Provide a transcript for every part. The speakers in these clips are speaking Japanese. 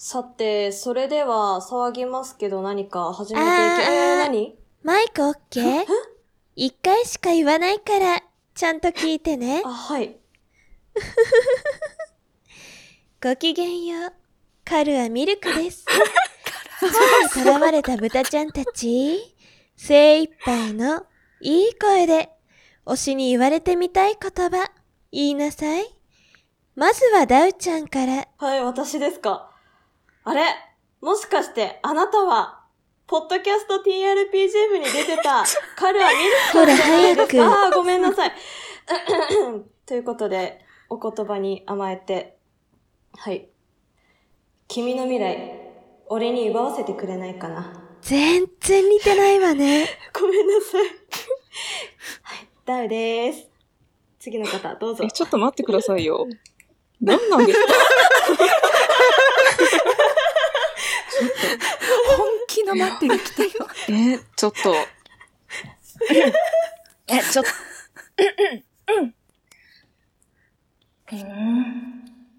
さて、それでは騒ぎますけど何か始めていき、えー、何？マイクオッケー？一回しか言わないから、ちゃんと聞いてねあ、。はい。ごきげんよう。カルアミルクです。空に囚われた豚ちゃんたち、精一杯のいい声で、推しに言われてみたい言葉、言いなさい。まずはダウちゃんから。はい、私ですか。あれ？もしかして、あなたは、ポッドキャスト TRPG 部に出てた、カルアミルさんじゃないです早く。かあーごめんなさい。ということで、お言葉に甘えて、はい。君の未来、俺に奪わせてくれないかな。全然似てないわね。ごめんなさい。はい、ダウでーす。次の方、どうぞえ、。ちょっと待ってくださいよ。何なんですか？本気の待ってが来たよ。え、ちょっと。え、ちょっと。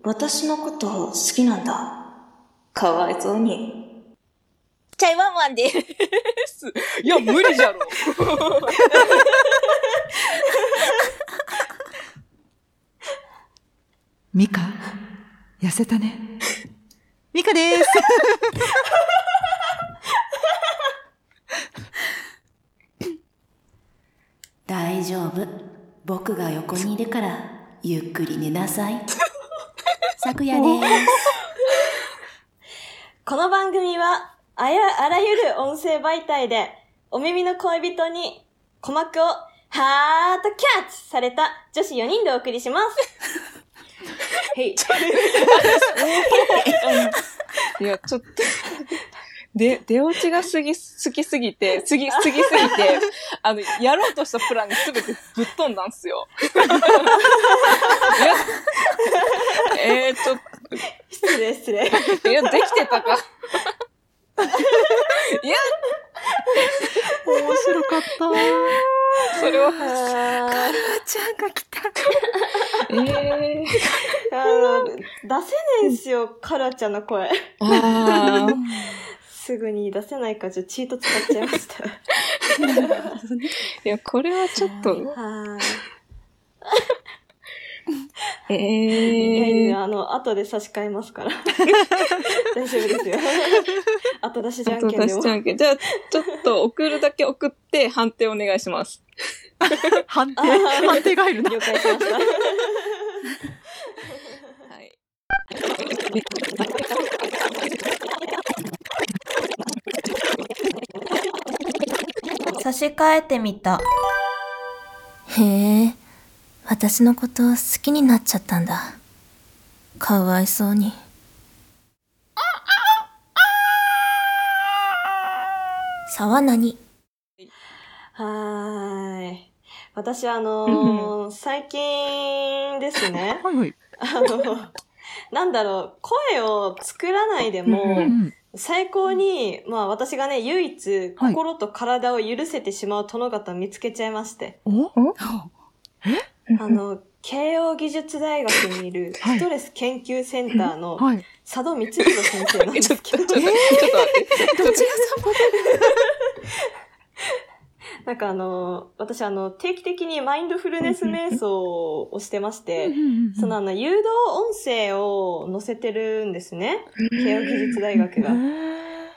私のこと好きなん。だ。かわいそうに。チャイワンワンです。いや、無理じゃろ。ミカ、痩せたね。ミカです。大丈夫。僕が横にいるから、ゆっくり寝なさい。昨夜です。この番組は、あや、あらゆる音声媒体で、お耳の恋人に鼓膜をハートキャッチされた女子4人でお送りします。はい。いや、ちょっと。で、出落ちがすぎ、好きすぎて、すぎ、すぎすぎて、あの、やろうとしたプランにすべてぶっ飛んだんすよ。いや、えー、ちょっ失礼失礼。と、いや、できてたか。いや、面白かった。それは、あちゃんが来た。えー、ーあの出せねえんすよ、カラちゃんの声。あー。すぐに出せないから、ちょっとチート使っちゃいました。いや、これはちょっと、はい。えいやいー。や、あの、後で差し替えますから。大丈夫ですよ。後出しじゃん後けんでも出しじ。ゃんけん。じゃあ、ちょっと送るだけ送って判定お願いします。判定、判定が入るな。了解しました。はい。差し替えてみた。へえ、私のこと好きになっちゃったんだ。かわいそうに。沢何はーい。私、あのー最近ですね、は いはい。あの、なんだろう、声を作らないでも、うんうん。最高に、まあ私がね、唯一、はい。心と体を許せてしまう殿方を見つけちゃいまして、お？あの、慶応義塾大学にいるはいストレス研究センターのはい。佐渡光弘先生なんですけど。ちょっと、ちょっと待って。どちら様？なんかあの、私あの、定期的にマインドフルネス瞑想をしてまして、そのあの、誘導音声を載せてるんですね。慶応義塾大学が。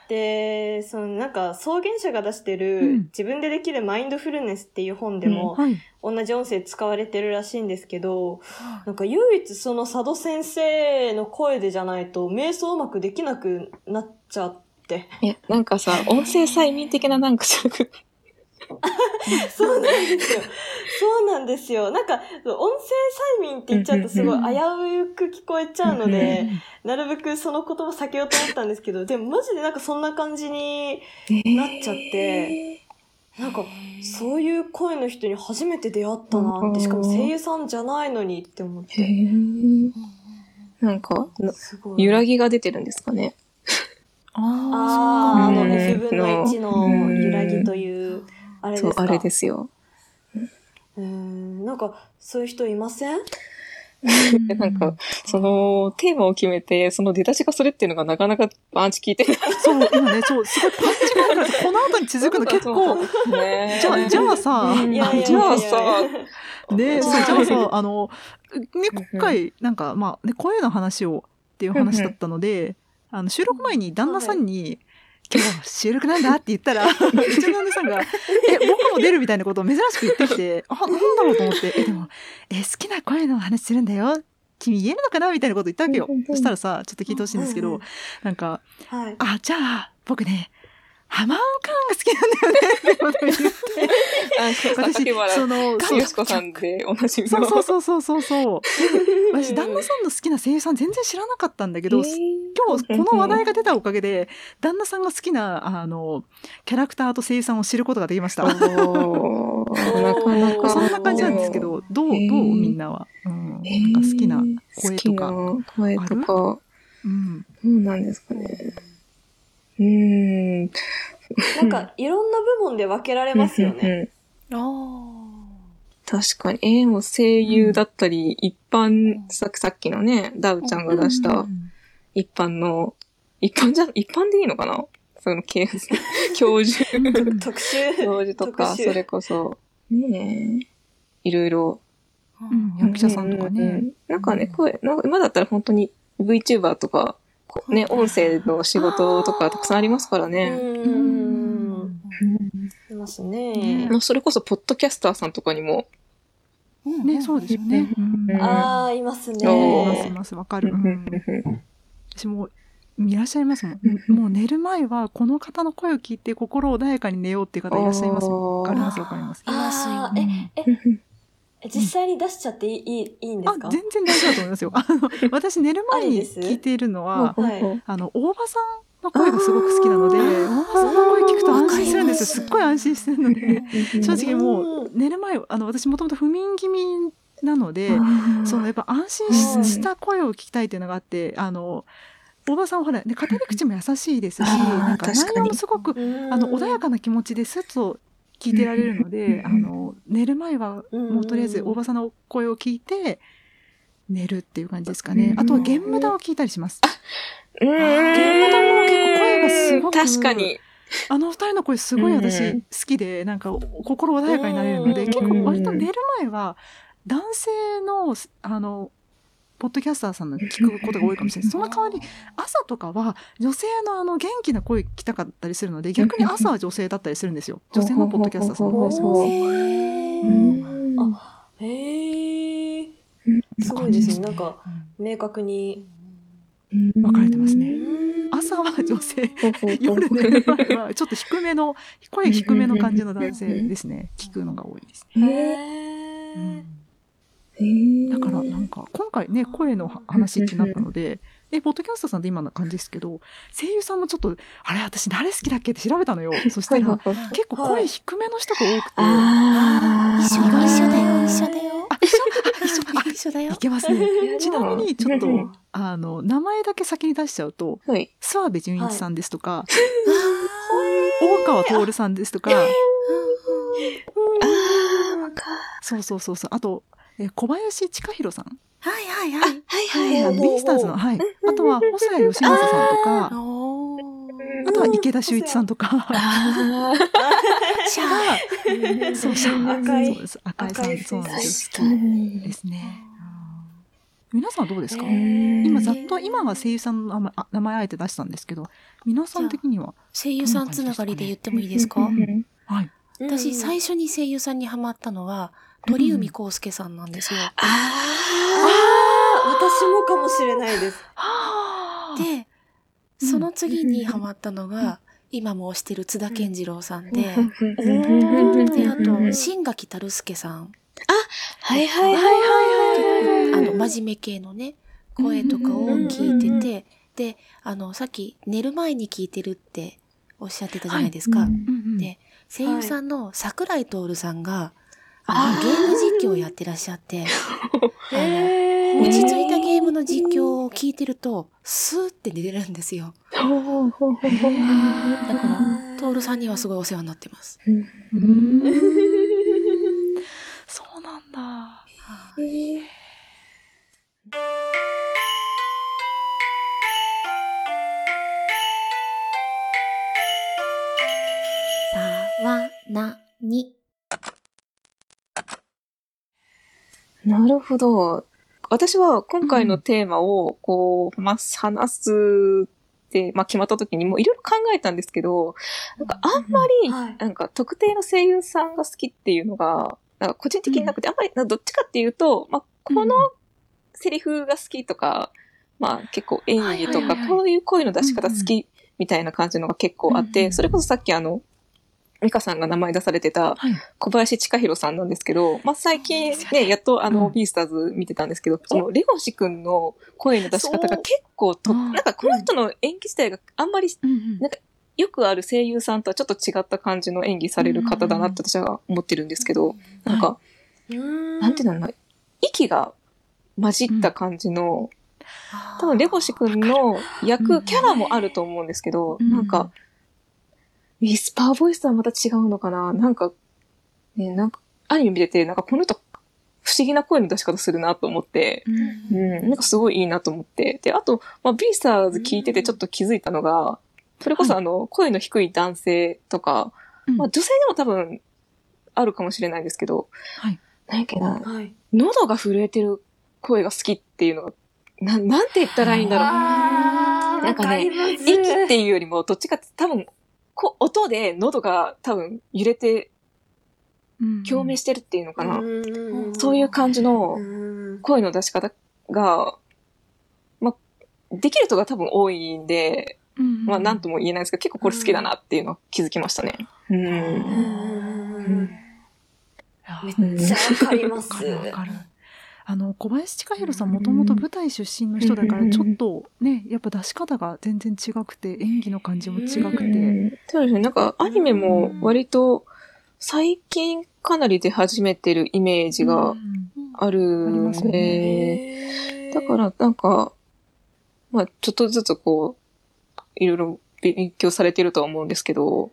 で、そのなんか、草原者が出してる、うん自分でできるマインドフルネスっていう本でも、はい。同じ音声使われてるらしいんですけど、なんか唯一その佐渡先生の声でじゃないと、瞑想うまくできなくなっちゃって。いや、なんかさ、音声催眠的ななんかさ、そうなんですよ。そうなんですよ。なんか、音声催眠って言っちゃうとすごい危うく聞こえちゃうので、なるべくその言葉避けようと思ったんですけど、でもマジでなんかそんな感じになっちゃって、なんか、そういう声の人に初めて出会ったなって、しかも声優さんじゃないのにって思っへて。ーなんか。揺らぎが出てるんですかね。ああ、あの、うん F 分の1の揺らぎという、あれですか？そう、あれですよ。うーん、なんか、そういう人いません？で なんか、その、テーマを決めて、その出だしがそれっていうのがなかなかパンチ効いてない。そう、今ね、そう、すごいパンチがある。から、この後に続くの結構、ね。じゃあ、じゃあさ、うん。いやいやいやいや。じゃあさ、ね、じゃあさ、あの、ね、今回、なんか、まあ、ね、声の話をっていう話だったので、あの、収録前に旦那さんに、今日収録なんだって言ったら、うちの旦那さんが、え、僕も出るみたいなことを珍しく言ってきて、あ、なんだろうと思って、え、でも、え、好きな声の話するんだよ。君言えるのかなみたいなこと言ったわけよ。そしたらさ、ちょっと聞いてほしいんですけどなんか、はい。あ、じゃあ、僕ね、ハマーンカーンが好きなんだよねってことを言って、あ、私、その、そうさんでおなじみその。うそうそうそうそうそう。私、旦那さんの好きな声優さん全然知らなかったんだけど、今日この話題が出たおかげで、旦那さんが好きな、あの、キャラクターと声優さんを知ることができました。なかなか。そんな感じなんですけど、どう、どうみんなは？うん。なんか好きな声とか。声とか、うん。どうなんですかね。うーん。なんか、いろんな部門で分けられますよね。うんうんあ確かに。えー、もう声優だったり、一般、ささっきのね、ダウちゃんが出した一般の、一般じゃ、一般でいいのかな？その、教授、教授、特集。教授とか、それこそ、ねえ、いろいろ。うん、役者さんとかね。なんかね、声、なんか今だったら本当に VTuber とか、ね、音声の仕事とかたくさんありますからうね。ん。いますね。まあそれこそ、ポッドキャスターさんとかにも、ね、そうですよね。うんうんああ、いますいおまね。すいます、わかる。ううんん私もいらっしゃいますもん。もう寝る前はこの方の声を聞いて心穏やかに寝ようっていう方いらっしゃいますよ。わかりますわかります。います。え、え、実際に出しちゃっていい、いい、いいんであすか？全然大丈夫だと思いますよ。あの私寝る前に聞いているのは、はい。あの大場さんの声がすごく好きなので、大場さんの声聞くと安心するんですよ。す。っごい安心してるので、正直もう寝る前あの私もともと不眠気味なので、そのやっぱ安心しした声を聞きたいっていうのがあって、あの大場さんはほら、ね、語り口も優しいですし、なんか内容もすごくうん。あの穏やかな気持ちでスッと聞いてられるので、うんあの寝る前はもうとりあえず大場さんの声を聞いて寝るっていう感じですかね。うんあとはゲームダを聞いたりします。うん。ゲームダも結構声がすごく確かに。あの二人の声すごい私うん好きで、なんか心穏やかになれるので、うん結構割と寝る前は男性の、あの、ポッドキャスターさんの聞くことが多いかもしれない。その代わり、朝とかは女性のあの元気な声聞きたかったりするので、逆に朝は女性だったりするんですよ。女性のポッドキャスターさんの声ほうほうほうほうへうんーあ、へえ。すごいですね。なんか、明確に。分かれてますね。うん朝は女性、夜夜寝る前はちょっと低めの、声低めの感じの男性ですね。聞くのが多いですね。へうんーだからなんか今回ね声の話ってなったので、えポッドキャストさんで今の感じですけど声優さんもちょっとあれ私誰好きだっけって調べたのよ。そしたら結構声低めの人が多くて、あ一緒だよ、一緒だよ、一緒だよ。あ一緒あ一緒あ一緒だよ。い。けますね。ちなみにちょっとうんあの名前だけ先に出しちゃうとはい。諏訪部純一さんですとか、大川徹さんですとか、ああ、わかそうそうそうそう。あとえ小林千佳弘さん、はいはいはい。はいはい。ビースターズの、はい、あとは細谷義正さんとか。あとは池田修一さんとか。あシャー。そう、シャー赤い。そうです。赤井さん、そうなんですで。すね。うん皆さんどうですか？今ざっと、今は声優さんの名前あ名前あえて出したんですけど、皆さん的には、声優さんつながりで言ってもいいですか？うんはい。私、最初に声優さんにハマったのは、鳥海康介さんなんですよ。あああ、私もかもしれないです。で、うん。その次にハマったのが、今も推してる津田健次郎さんで、で、あと、新垣太介さん。はいはいはいはい。結構、あの、真面目系のね、声とかを聞いてて、で、あの、さっき寝る前に聞いてるっておっしゃってたじゃないですか。はい。うんうん。で、声優さんの桜井徹さんが、あゲーム実況をやってらっしゃって、あの、へ落ち着いたゲームの実況を聞いてると、スーって寝れるんですよ。だから、トールさんにはすごいお世話になってます。うん。そうなん。だ。さわなに。なるほど。私は今回のテーマを、こう、まあ、話すって、まあ、決まった時にもいろいろ考えたんですけど、なんかあんまり、はい。なんか特定の声優さんが好きっていうのが、なんか個人的になくて、あんまり、どっちかっていうと、まあ、このセリフが好きとか、まあ結構演技とか、こういう声の出し方好きみたいな感じのが結構あって、それこそさっきあの、ミカさんが名前出されてたはい。小林千佳弘さんなんですけど、まあ、最近ね、やっとあの、うん。ビースターズ見てたんですけど、そのレゴシ君の声の出し方が結構と、うんなんかこの人の演技自体があんまりうんなんかよくある声優さんとはちょっと違った感じの演技される方だなって私は思ってるんですけど、なんか、ななんてい。うん。だろうな、息が混じった感じの、多分レゴシ君の役、うん。キャラもあると思うんですけど、うん。なんか、ウィスパーボイスとはまた違うのかな？なんか、ね、なんか、アニメ見てて、なんかこの人、不思議な声の出し方するなと思って、うんうん、なんかすごいいいなと思って。で、あと、まあ、ビースターズ聞いててちょっと気づいたのが、それこそあの、声の低い男性とか、うんまあ、女性でも多分、あるかもしれないんですけど、はい。なんやっけな、はい。喉が震えてる声が好きっていうのが、な、なんて言ったらいいんだろう。あーなんかね息っていうよりも、どっちかって多分、こ音で喉が多分揺れて共鳴してるっていうのかな。うんそういう感じのうん声の出し方が、ま、できる人が多分多いんで、うんまあなんとも言えないですけど、結構これ好きだなっていうのを気づきましたね。うん。うんめっうんちゃわかります。わかる。あの、小林千佳弘さんもともと舞台出身の人だから、ちょっとね、やっぱ出し方が全然違くて、演技の感じも違くて。うんそうですね。なんかアニメも割と最近かなり出始めてるイメージがうんあるんありますで、へーだからなんか、まあちょっとずつこう、いろいろ勉強されてるとは思うんですけど、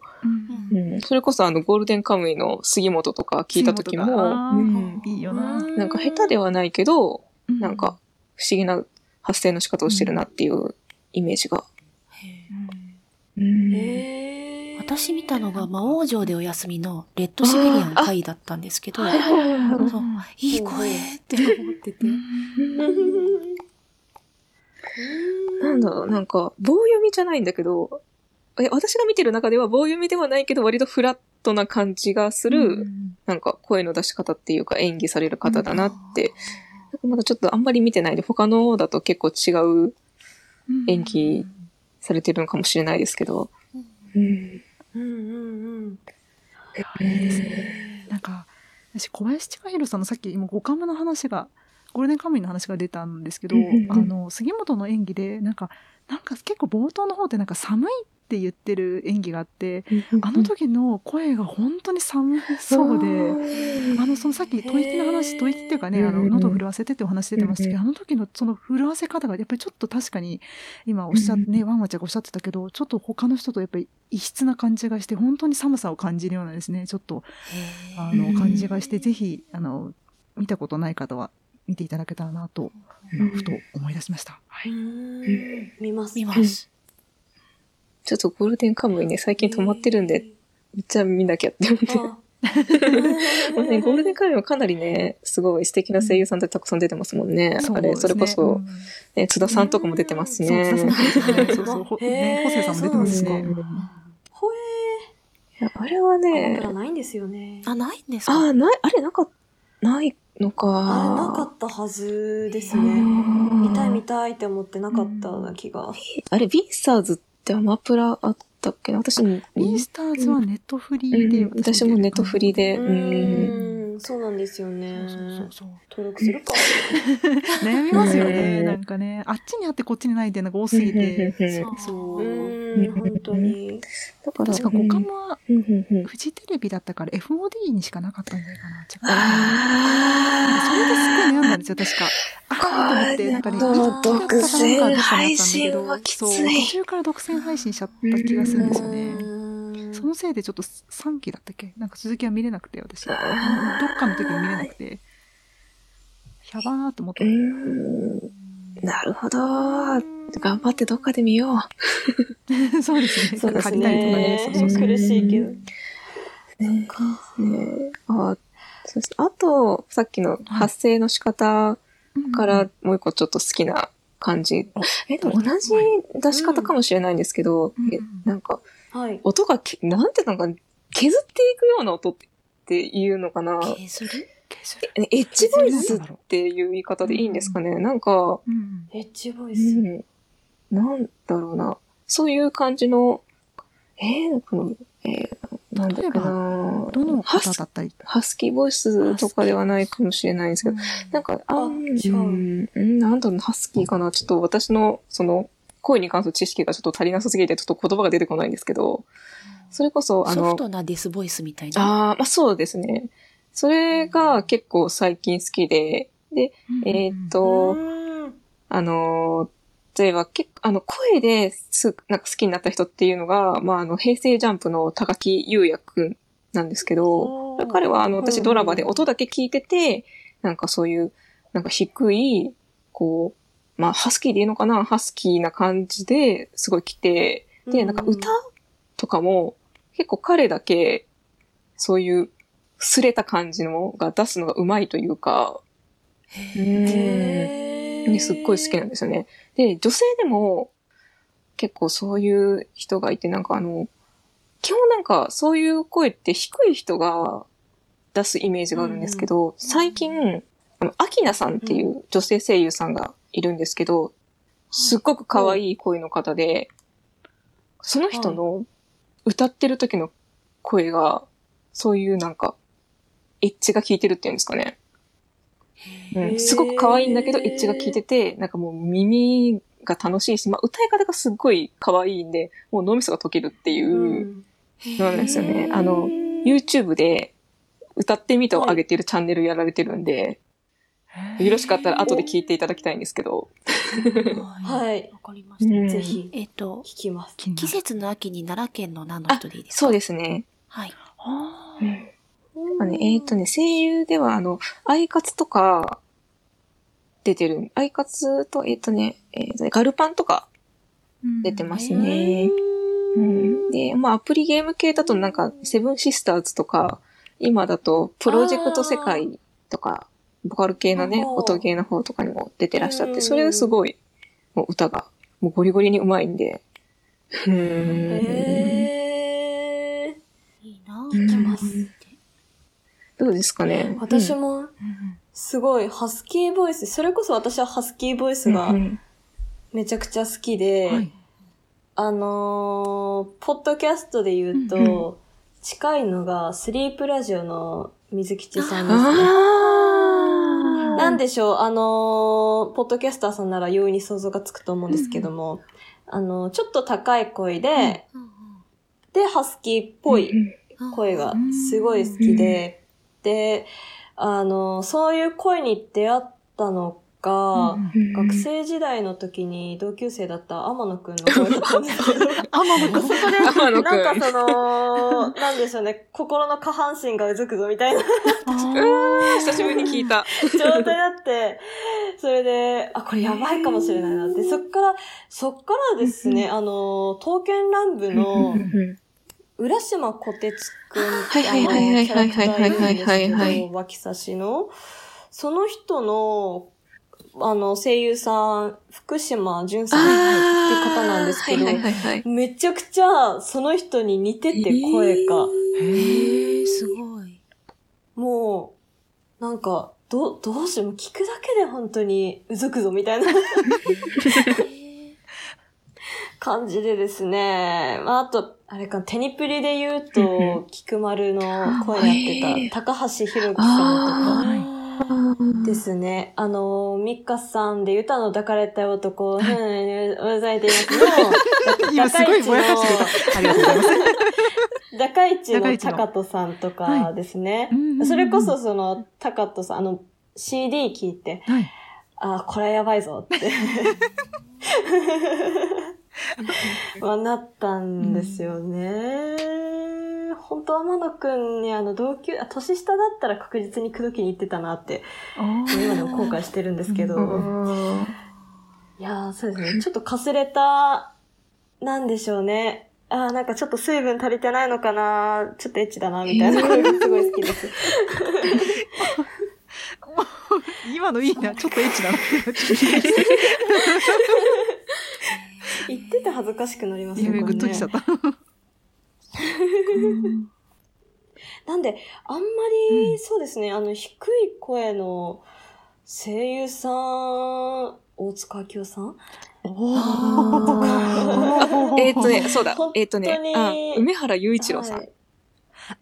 うん。うん、それこそあのゴールデンカムイの杉本とか聞いた時も、うん。いいよな。なんか下手ではないけど、うなんか、不思議な発声の仕方をしてるなっていうイメージが。うん。へー。私見たのが魔王城でお休みのレッドシベリアン会だったんですけど、いい声って思ってて。なんだろう、なんか、棒読みじゃないんだけど、え私が見てる中では棒読みではないけど、割とフラットな感じがする、なんか声の出し方っていうか演技される方だなって、まだちょっとあんまり見てないで、他のだと結構違う演技されてるのかもしれないですけど。うん。うんうんうん。なんか、私、小林千佳弘さんのさっき今、五カムの話が、ゴールデンカムイの話が出たんですけど、あの、杉本の演技で、なんか、なんか結構冒頭の方でなんか寒いって言ってる演技があって、あの時の声が本当に寒そうで、あの、そのさっき、吐息の話、吐息っていうかね、あの、喉を震わせてってお話出てましたけど、うんあの時のその震わせ方が、やっぱりちょっと確かに、今おっしゃって、ね、ワンワちゃんがおっしゃってたけど、ちょっと他の人とやっぱり異質な感じがして、本当に寒さを感じるようなですね、ちょっと、あの、感じがして、ぜひ、あの、見たことない方は見ていただけたらなと、今ふと思い出しました。はい。見ます。見ます。ちょっとゴールデンカムイね、最近止まってるんで、めっちゃ見なきゃって思って。あもう ね、ゴールデンカムイはかなりね、すごい素敵な声優さんってたくさん出てますもんね。あれ、それこそ、ね、津田さんとかも出てますしね。そう そう、ほへーね、ホセさんも出てますしね。ほいやあれはえー。ね僕、らないんですよね。あ、ないんですか？ああ、ない、あれなか、ないのか。あれなかったはずですうね。ん見たい見たいって思ってなかったような気が。あれ、ビースターズってアマプラあったっけな？私、ビースターズはネットフリーで、うん私もネットフリで、ううん。ん、そうなんですよね。そうそうそう登録するか。悩みますよね、うんなんかね。あっちにあってこっちにないっていうのが多すぎて。そうう。ん、本当に。だから、確か五感はフジテレビだったから FOD にしかなかったんじゃないかな。それですごい悩んだんですよ、確か。ああと思って、なんかね、これ一気だったかなんかどっかにあったんだけ配信はど、きついそう、途中から独占配信しちゃった気がするんですよね。うんそのせいでちょっと3期だったっけ？なんか続きは見れなくて、私。どっかの時に見れなくて。いやばーって思ったう。ん。なるほど。頑張ってどっかで見よう。そうですね。そうです借りたりとかね。ね。そうそうそう苦しいけど。ねねあそうですあと、さっきの発声の仕方からもう一個ちょっと好きな感じ。え、でも同じ出し方かもしれないんですけど、うんえなんか、はい。音がけ、なんていうのかな、削っていくような音っていうのかな？削る？削る？えエッジボイスっていう言い方でいいんですかね？なんか、うんエッジボイうス。ん、なんだろうな。そういう感じの、えー、この、えー、なんだっけなどのハス方だったり？ハスキーボイスとかではないかもしれないんですけど、なんか、あ、あうん違ううん、なんだろうな、ハスキーかな？ちょっと私の、その、声に関する知識がちょっと足りなさすぎて、ちょっと言葉が出てこないんですけど、それこそ、あのソフ、トなデスボイスみたいな。ああ、まあそうですね。それが結構最近好きで、で、えーっと、うんあのー、例えば結構、あの、声です、なんか好きになった人っていうのが、まあ、あの、平成ジャンプの高木優也くんなんですけど、彼はあの、私ドラマでうん音だけ聞いてて、なんかそういう、なんか低い、こう、まあ、ハスキーでいいのかな？ハスキーな感じですごい来て、で、なんか歌とかも、結構彼だけ、そういう、擦れた感じのが出すのがうまいというか、うん。すっごい好きなんですよね。で、女性でも結構そういう人がいて、なんかあの、基本なんかそういう声って低い人が出すイメージがあるんですけど、最近、あの、アキナさんっていう女性声優さんがいるんですけど、すっごく可愛い声の方で、その人の歌ってる時の声が、そういうなんか、エッジが効いてるっていうんですかね。うん、すごく可愛いんだけど、エッジが効いてて、なんかもう耳が楽しいし、まあ歌い方がすっごい可愛いんで、もう脳みそが溶けるっていううん。のなんですよね。あの、YouTube で歌ってみたを上げてるチャンネルやられてるんで、よろしかったら後で聞いていただきたいんですけど。はい。わかりました。うんぜひ、えっと、聞きます。季節の秋に奈良県の何の人でいいですか？そうですね。はい。うんまあね、えっ、とね、声優では、あの、アイカツとか、出てる。アイカツと、えっ、とね、えーとね、ガルパンとか出てますね。うん、で、まあ、アプリゲーム系だとなんか、セブンシスターズとか、今だと、プロジェクト世界とか、ボカル系のね、音ゲーの方とかにも出てらっしゃっうんて、それがすごい、もう歌が、もうゴリゴリに上手いんで。うん。へーいいなうん聞きます。どうですかね？私も、も、すごい、ハスキーボイス、それこそ私はハスキーボイスがうんめちゃくちゃ好きで、はいあのー、ポッドキャストで言うと、うん近いのが、スリープラジオの水吉さんですね。あなんでしょう、あのーポッドキャスターさんなら容易に想像がつくと思うんですけども、あのちょっと高い声で、で、ハスキーっぽい声がすごい好きで、で、あのそういう声に出会ったのが、学生時代の時に同級生だった天野くんの 声だったんですけど、天野くん。天野くん なんかその、なんでしょうね、心の下半身がうずくぞみたいな。久しぶりに聞いた。状態あって、それで、あ、これやばいかもしれないなって、そっから、そっからですね、あの、刀剣乱舞の浦島小鉄くんってあはいの、はいはいキャラクターいるんですはいはいけはいはいど、脇差しの、その人の、あの、声優さん、福島淳さんっていう方なんですけどはいはいはいはい。めちゃくちゃその人に似てて声が、へえ、すごい。もう、なんか、どう、どうしよう、聞くだけで本当にうずくぞみたいな感じでですね。まあ、あと、あれか、テニプリで言うと、菊丸の声やってた、高橋宏樹さんとかあですね。あの、ミッカさんで歌の抱かれた男、ふん、うざいていますの、今すごいぼやかしてた。ありがとうございます。高市の高人さんとかですね。うんうんうんそれこそその、高人さん、あの、CD 聞いて、はい。あ、これやばいぞって。まあ、なったんですよね。本当天野くんにあの同級、あ、年下だったら確実に口説きに行ってたなって、あ今でも後悔してるんですけど。うんいやー、そうですね。ちょっとかすれた、なんでしょうね。あーなんかちょっと水分足りてないのかなちょっとエッチだなみたいな声がすごい好きです。今のいいな、ちょっとエッチだな。言ってて恥ずかしくなりますよいや、グッときちゃった。なんで、あんまり、そうですね、あの、低い声の声優さん、大塚明夫さん？あ えっとね、そうだ。えっとね、あ梅原雄一郎さん。はい。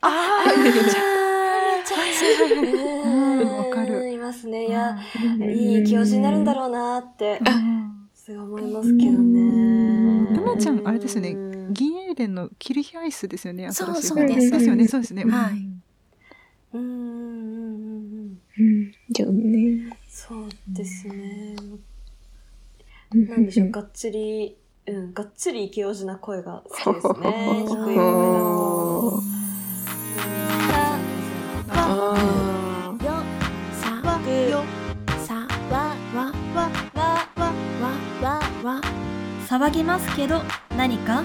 あう。んわかる。いますね。いや、いい教授になるんだろうなって、あ。すごい思いますけどね。うまちゃん。あれですよねうん。銀デンのキルヒアイスですよね。そうそうです。ですよね。そうですね。はい。うんうんうん。よね。そうですね。なんでしょう、がっつり、うん、がっつり勢おじな声がそうですね。低あ声だと。騒ぎますけど何か？